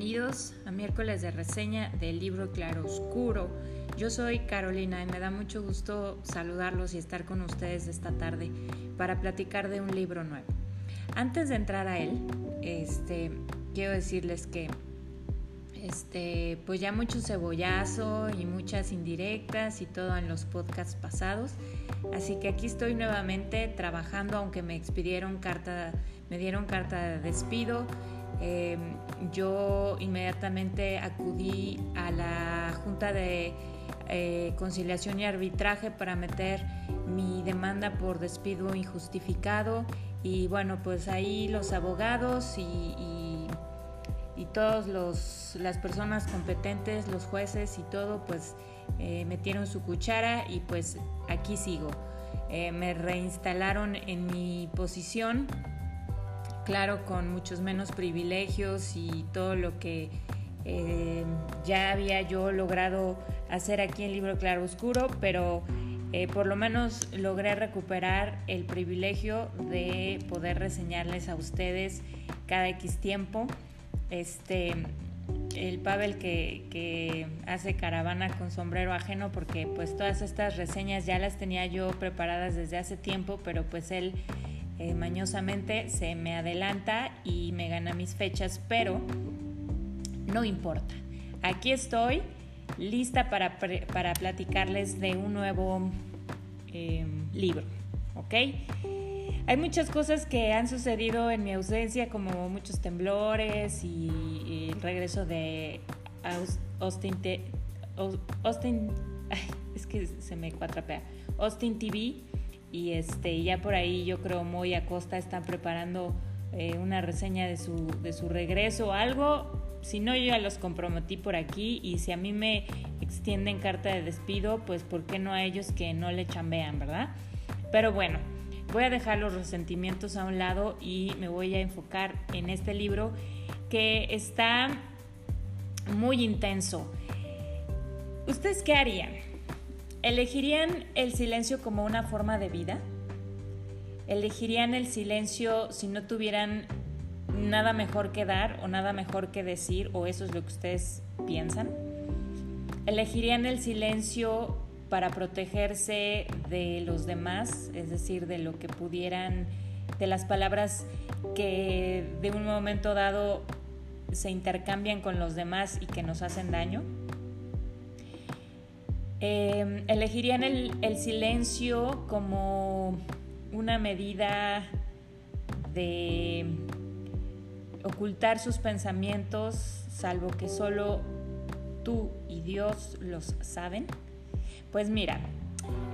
bienvenidos a miércoles de reseña del libro Claro Oscuro. Yo soy Carolina y me da mucho gusto saludarlos y estar con ustedes esta tarde para platicar de un libro nuevo. Antes de entrar a él, este, quiero decirles que este, pues ya mucho cebollazo y muchas indirectas y todo en los podcasts pasados. Así que aquí estoy nuevamente trabajando, aunque me expidieron carta, me dieron carta de despido. Em, yo inmediatamente acudí a la Junta de eh, Conciliación y Arbitraje para meter mi demanda por despido injustificado y bueno, pues ahí los abogados y, y, y todas las personas competentes, los jueces y todo, pues eh, metieron su cuchara y pues aquí sigo. Eh, me reinstalaron en mi posición claro, con muchos menos privilegios y todo lo que eh, ya había yo logrado hacer aquí en Libro Claro Oscuro, pero eh, por lo menos logré recuperar el privilegio de poder reseñarles a ustedes cada X tiempo. Este, el Pavel que, que, hace caravana con sombrero ajeno porque pues todas estas reseñas ya las tenía yo preparadas desde hace tiempo, pero pues él eh, mañosamente se me adelanta y me gana mis fechas, pero no importa. Aquí estoy lista para, para platicarles de un nuevo em, libro, ¿ok? Hay muchas cosas que han sucedido en mi ausencia, como muchos temblores y, el regreso de Austin, Austin, es que se me cuatrapea, Austin TV y este ya por ahí yo creo muy a costa están preparando eh, una reseña de su, de su regreso algo. Si no yo ya los comprometí por aquí y si a mí me extienden carta de despido pues por qué no a ellos que no le chambean verdad pero bueno voy a dejar los resentimientos a un lado y me voy a enfocar en este libro que está muy intenso. Ustedes qué harían ¿Elegirían el silencio como una forma de vida? ¿Elegirían el silencio si no tuvieran nada mejor que dar o nada mejor que decir o eso es lo que ustedes piensan? ¿Elegirían el silencio para protegerse de los demás, es decir, de lo que pudieran, de las palabras que de un momento dado se intercambian con los demás y que nos hacen daño? Em, elegirían el, el, silencio como una medida de ocultar sus pensamientos, salvo que solo tú y Dios los saben? Pues mira,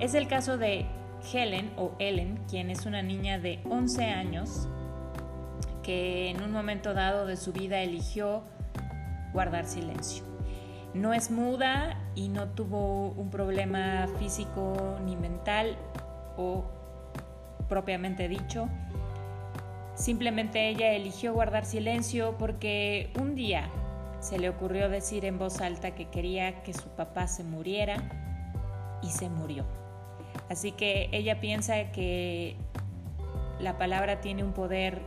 es el caso de Helen o Ellen, quien es una niña de 11 años que en un momento dado de su vida eligió guardar silencio. No es muda y no tuvo un problema físico ni mental o propiamente dicho. Simplemente ella eligió guardar silencio porque un día se le ocurrió decir en voz alta que quería que su papá se muriera y se murió. Así que ella piensa que la palabra tiene un poder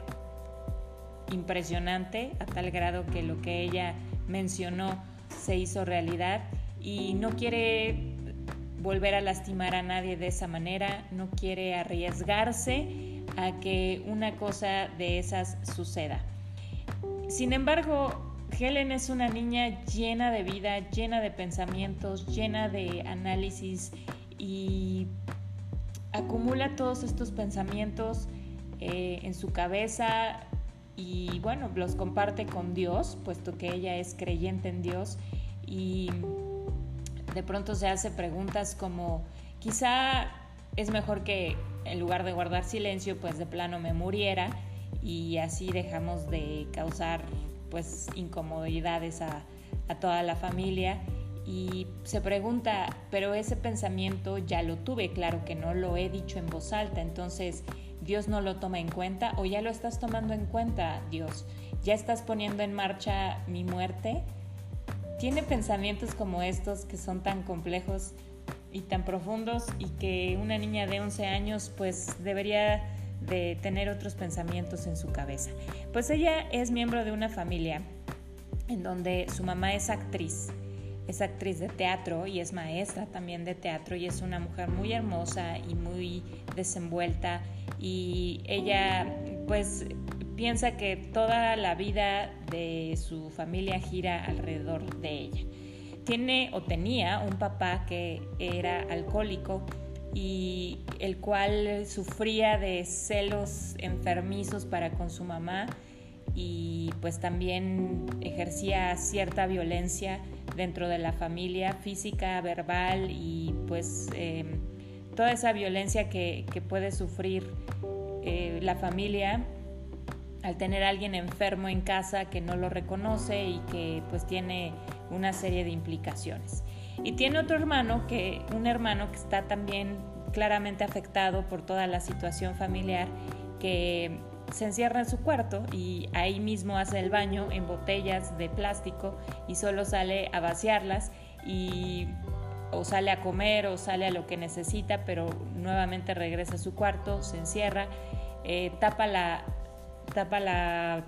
impresionante a tal grado que lo que ella mencionó se hizo realidad y no quiere volver a lastimar a nadie de esa manera, no quiere arriesgarse a que una cosa de esas suceda. Sin embargo, Helen es una niña llena de vida, llena de pensamientos, llena de análisis y acumula todos estos pensamientos eh, en su cabeza y bueno, los comparte con Dios, puesto que ella es creyente en Dios y de pronto se hace preguntas como, quizá es mejor que en lugar de guardar silencio, pues de plano me muriera y así dejamos de causar pues incomodidades a, a toda la familia. Y se pregunta, pero ese pensamiento ya lo tuve, claro que no lo he dicho en voz alta, entonces Dios no lo toma en cuenta o ya lo estás tomando en cuenta, Dios, ya estás poniendo en marcha mi muerte. Tiene pensamientos como estos que son tan complejos y tan profundos y que una niña de 11 años pues debería de tener otros pensamientos en su cabeza. Pues ella es miembro de una familia en donde su mamá es actriz, es actriz de teatro y es maestra también de teatro y es una mujer muy hermosa y muy desenvuelta y ella pues piensa que toda la vida de su familia gira alrededor de ella. Tiene o tenía un papá que era alcohólico y el cual sufría de celos enfermizos para con su mamá y pues también ejercía cierta violencia dentro de la familia, física, verbal y pues em, toda esa violencia que, puede sufrir eh, la familia al tener alguien enfermo en casa que no lo reconoce y que pues tiene una serie de implicaciones. Y tiene otro hermano que, un hermano que está también claramente afectado por toda la situación familiar, que se encierra en su cuarto y ahí mismo hace el baño en botellas de plástico y solo sale a vaciarlas y o sale a comer o sale a lo que necesita, pero nuevamente regresa a su cuarto, se encierra, eh, tapa, la, tapa la,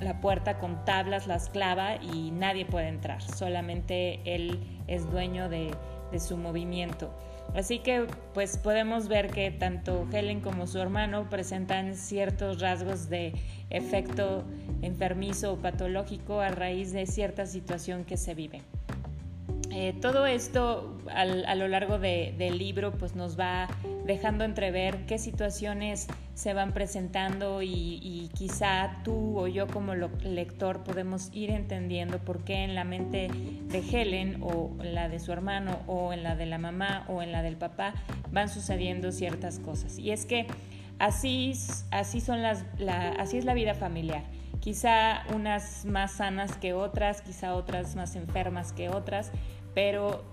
la, puerta con tablas, las clava y nadie puede entrar, solamente él es dueño de, de su movimiento. Así que pues podemos ver que tanto Helen como su hermano presentan ciertos rasgos de efecto enfermizo o patológico a raíz de cierta situación que se vive. Eh, todo esto a lo largo del libro pues nos va dejando entrever qué situaciones se van presentando y, quizá tú o yo como lector podemos ir entendiendo por qué en la mente de Helen o la de su hermano o en la de la mamá o en la del papá van sucediendo ciertas cosas. Y es que así, así, son las, así es la vida familiar quizá unas más sanas que otras, quizá otras más enfermas que otras, pero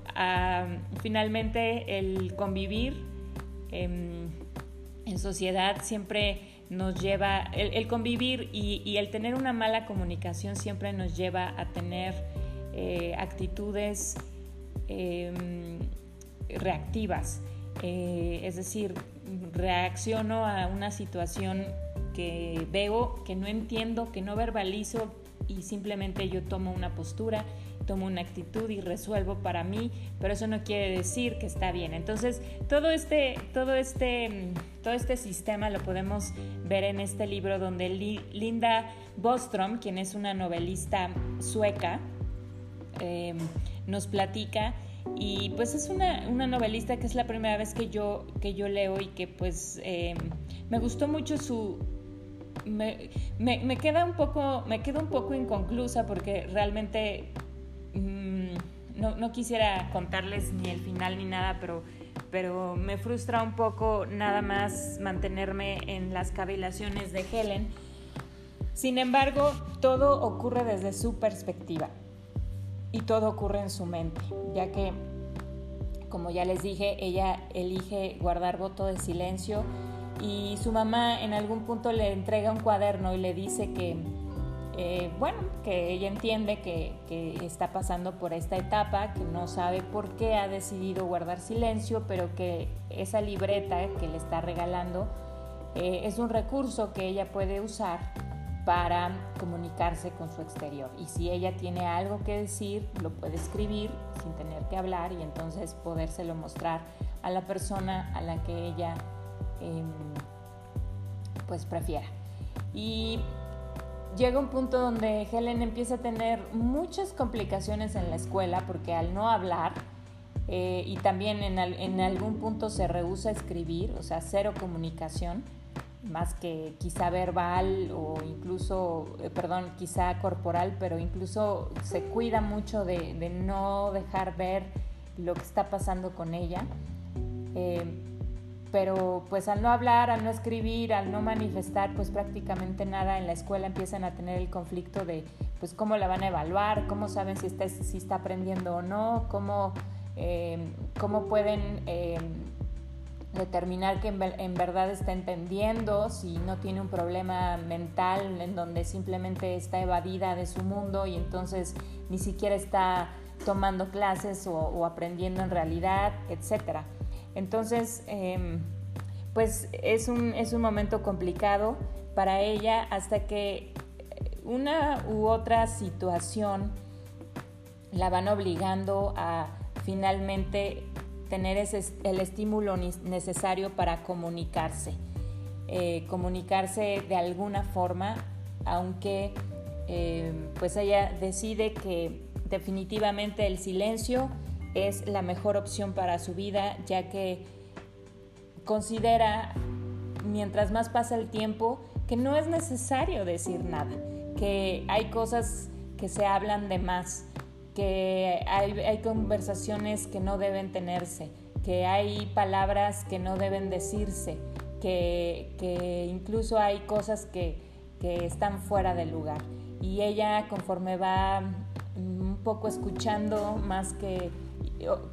finalmente el convivir em, en sociedad siempre nos lleva, el, convivir y, el tener una mala comunicación siempre nos lleva a tener eh, actitudes em, reactivas. Eh, es decir, reacciono a una situación que veo, que no entiendo, que no verbalizo y simplemente yo tomo una postura tomo una actitud y resuelvo para mí, pero eso no quiere decir que está bien. Entonces, todo este, todo este, todo este sistema lo podemos ver en este libro donde Linda Bostrom, quien es una novelista sueca, em, nos platica y pues es una, una, novelista que es la primera vez que yo, que yo leo y que pues em, me gustó mucho su, me, me, me, queda un poco, me queda un poco inconclusa porque realmente No, quisiera contarles ni el final ni nada, pero, pero me frustra un poco nada más mantenerme en las cavilaciones de Helen. Sin embargo, todo ocurre desde su perspectiva y todo ocurre en su mente, ya que, como ya les dije, ella elige guardar voto de silencio y su mamá en algún punto le entrega un cuaderno y le dice que eh, bueno, que ella entiende que, está pasando por esta etapa, que no sabe por qué ha decidido guardar silencio, pero que esa libreta que le está regalando eh, es un recurso que ella puede usar para comunicarse con su exterior. Y si ella tiene algo que decir, lo puede escribir sin tener que hablar y entonces podérselo mostrar a la persona a la que ella em, pues prefiera. Y llega un punto donde Helen empieza a tener muchas complicaciones en la escuela porque al no hablar eh, y también en, algún punto se rehúsa a escribir, o sea, cero comunicación, más que quizá verbal o incluso, eh, perdón, quizá corporal, pero incluso se cuida mucho de, no dejar ver lo que está pasando con ella. Eh, pero pues al no hablar, al no escribir, al no manifestar pues prácticamente nada en la escuela empiezan a tener el conflicto de pues cómo la van a evaluar, cómo saben si está, si está aprendiendo o no, cómo, em, cómo pueden em, determinar que en, verdad está entendiendo, si no tiene un problema mental en donde simplemente está evadida de su mundo y entonces ni siquiera está tomando clases o, o aprendiendo en realidad, etcétera. Entonces, em, pues es un, es un momento complicado para ella hasta que una u otra situación la van obligando a finalmente tener ese, el estímulo necesario para comunicarse. Eh, comunicarse de alguna forma, aunque eh, pues ella decide que definitivamente el silencio es la mejor opción para su vida, ya que considera, mientras más pasa el tiempo, que no es necesario decir nada, que hay cosas que se hablan de más, que hay, conversaciones que no deben tenerse, que hay palabras que no deben decirse, que, incluso hay cosas que, que, están fuera del lugar. Y ella conforme va un poco escuchando más que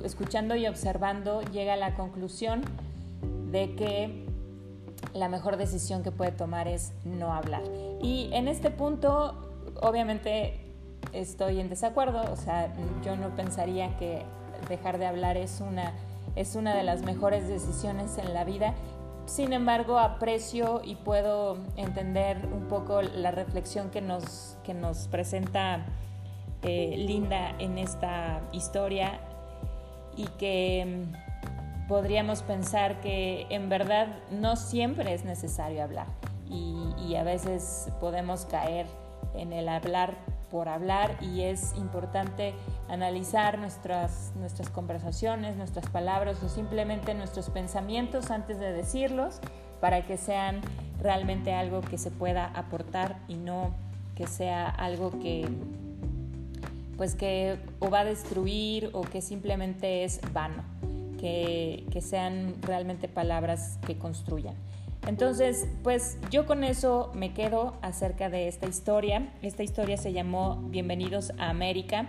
escuchando y observando llega a la conclusión de que la mejor decisión que puede tomar es no hablar. Y en este punto, obviamente, estoy en desacuerdo, o sea, yo no pensaría que dejar de hablar es una, es una de las mejores decisiones en la vida. Sin embargo, aprecio y puedo entender un poco la reflexión que nos, que nos presenta eh, Linda en esta historia y que mm, podríamos pensar que en verdad no siempre es necesario hablar. Y, a veces podemos caer en el hablar por hablar y es importante analizar nuestras, nuestras conversaciones, nuestras palabras o simplemente nuestros pensamientos antes de decirlos para que sean realmente algo que se pueda aportar y no que sea algo que pues que o va a destruir o que simplemente es vano, que, que sean realmente palabras que construyan. Entonces, pues yo con eso me quedo acerca de esta historia. Esta historia se llamó Bienvenidos a América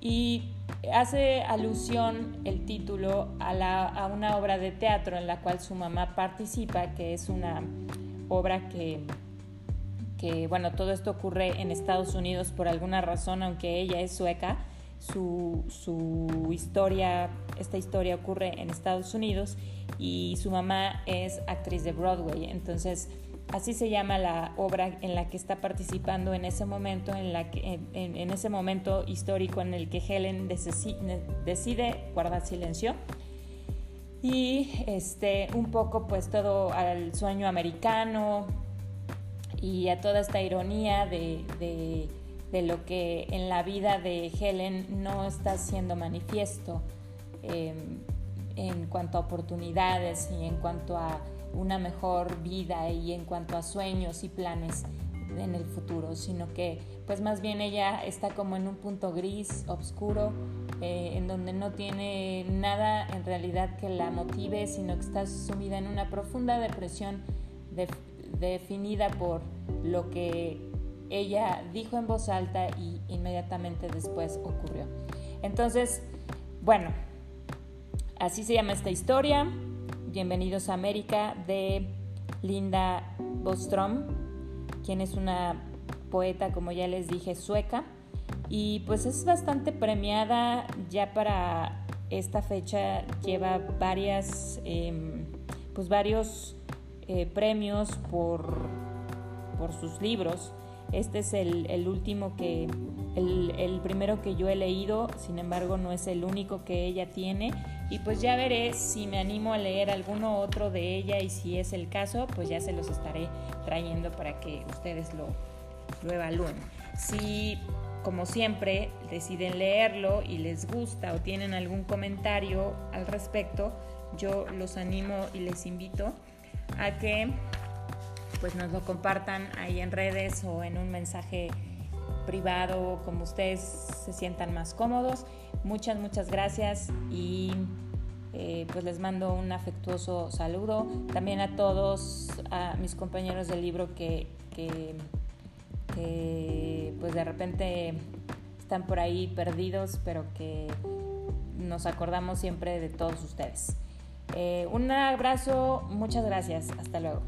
y hace alusión el título a, una obra de teatro en la cual su mamá participa, que es una obra que, que, bueno, todo esto ocurre en Estados Unidos por alguna razón, aunque ella es sueca. Su, su historia, esta historia ocurre en Estados Unidos y su mamá es actriz de Broadway. Entonces, así se llama la obra en la que está participando en ese momento, en, la que, en, ese momento histórico en el que Helen decide guardar silencio. Y este, un poco pues todo al sueño americano y a toda esta ironía de, de, lo que en la vida de Helen no está siendo manifiesto. Em, en cuanto a oportunidades y en cuanto a una mejor vida y en cuanto a sueños y planes en el futuro, sino que pues más bien ella está como en un punto gris, oscuro, eh, en donde no tiene nada en realidad que la motive, sino que está sumida en una profunda depresión definida por lo que ella dijo en voz alta y inmediatamente después ocurrió. Entonces, bueno, Así se llama esta historia. Bienvenidos a América de Linda Bostrom, quien es una poeta, como ya les dije, sueca. Y pues es bastante premiada ya para esta fecha. Lleva varias, em, pues varios eh, premios por, por sus libros. Este es el, último que, el, el, primero que yo he leído, sin embargo no es el único que ella tiene y pues ya veré si me animo a leer alguno otro de ella y si es el caso, pues ya se los estaré trayendo para que ustedes lo, lo evalúen. Si, como siempre, deciden leerlo y les gusta o tienen algún comentario al respecto, yo los animo y les invito a que pues nos lo compartan ahí en redes o en un mensaje privado, como ustedes se sientan más cómodos. Muchas, muchas gracias y eh, pues les mando un afectuoso saludo. También a todos, a mis compañeros del libro que, que, pues de repente están por ahí perdidos, pero que nos acordamos siempre de todos ustedes. Eh, un abrazo, muchas gracias, hasta luego.